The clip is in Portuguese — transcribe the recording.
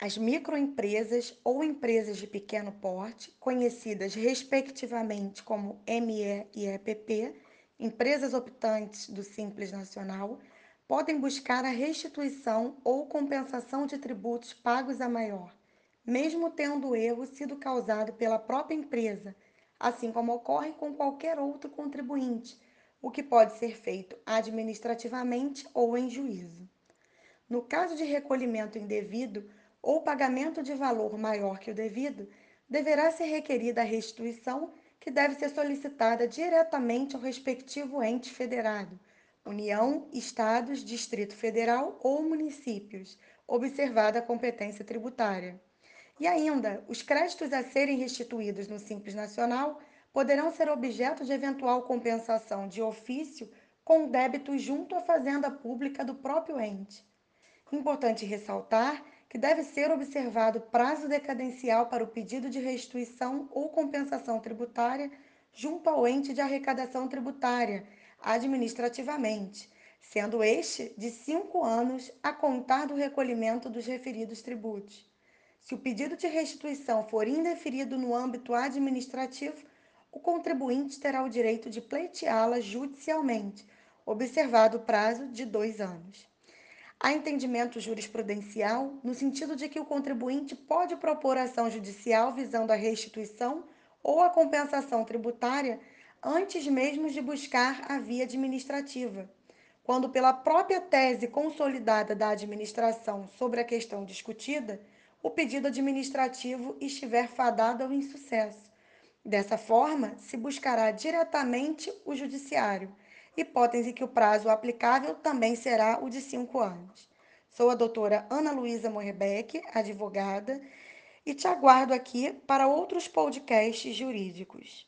As microempresas ou empresas de pequeno porte, conhecidas respectivamente como ME e EPP, empresas optantes do Simples Nacional, podem buscar a restituição ou compensação de tributos pagos a maior, mesmo tendo o erro sido causado pela própria empresa, assim como ocorre com qualquer outro contribuinte, o que pode ser feito administrativamente ou em juízo. No caso de recolhimento indevido, ou pagamento de valor maior que o devido, deverá ser requerida a restituição, que deve ser solicitada diretamente ao respectivo ente federado, União, Estados, Distrito Federal ou municípios, observada a competência tributária. E ainda, os créditos a serem restituídos no Simples Nacional poderão ser objeto de eventual compensação de ofício com débito junto à Fazenda Pública do próprio ente. Importante ressaltar que deve ser observado prazo decadencial para o pedido de restituição ou compensação tributária junto ao ente de arrecadação tributária, administrativamente, sendo este de cinco anos a contar do recolhimento dos referidos tributos. Se o pedido de restituição for indeferido no âmbito administrativo, o contribuinte terá o direito de pleiteá-la judicialmente, observado o prazo de dois anos. Há entendimento jurisprudencial no sentido de que o contribuinte pode propor ação judicial visando a restituição ou a compensação tributária antes mesmo de buscar a via administrativa, quando, pela própria tese consolidada da administração sobre a questão discutida, o pedido administrativo estiver fadado ao insucesso. Dessa forma, se buscará diretamente o judiciário hipótese que o prazo aplicável também será o de cinco anos. Sou a doutora Ana Luísa Morrebeck, advogada, e te aguardo aqui para outros podcasts jurídicos.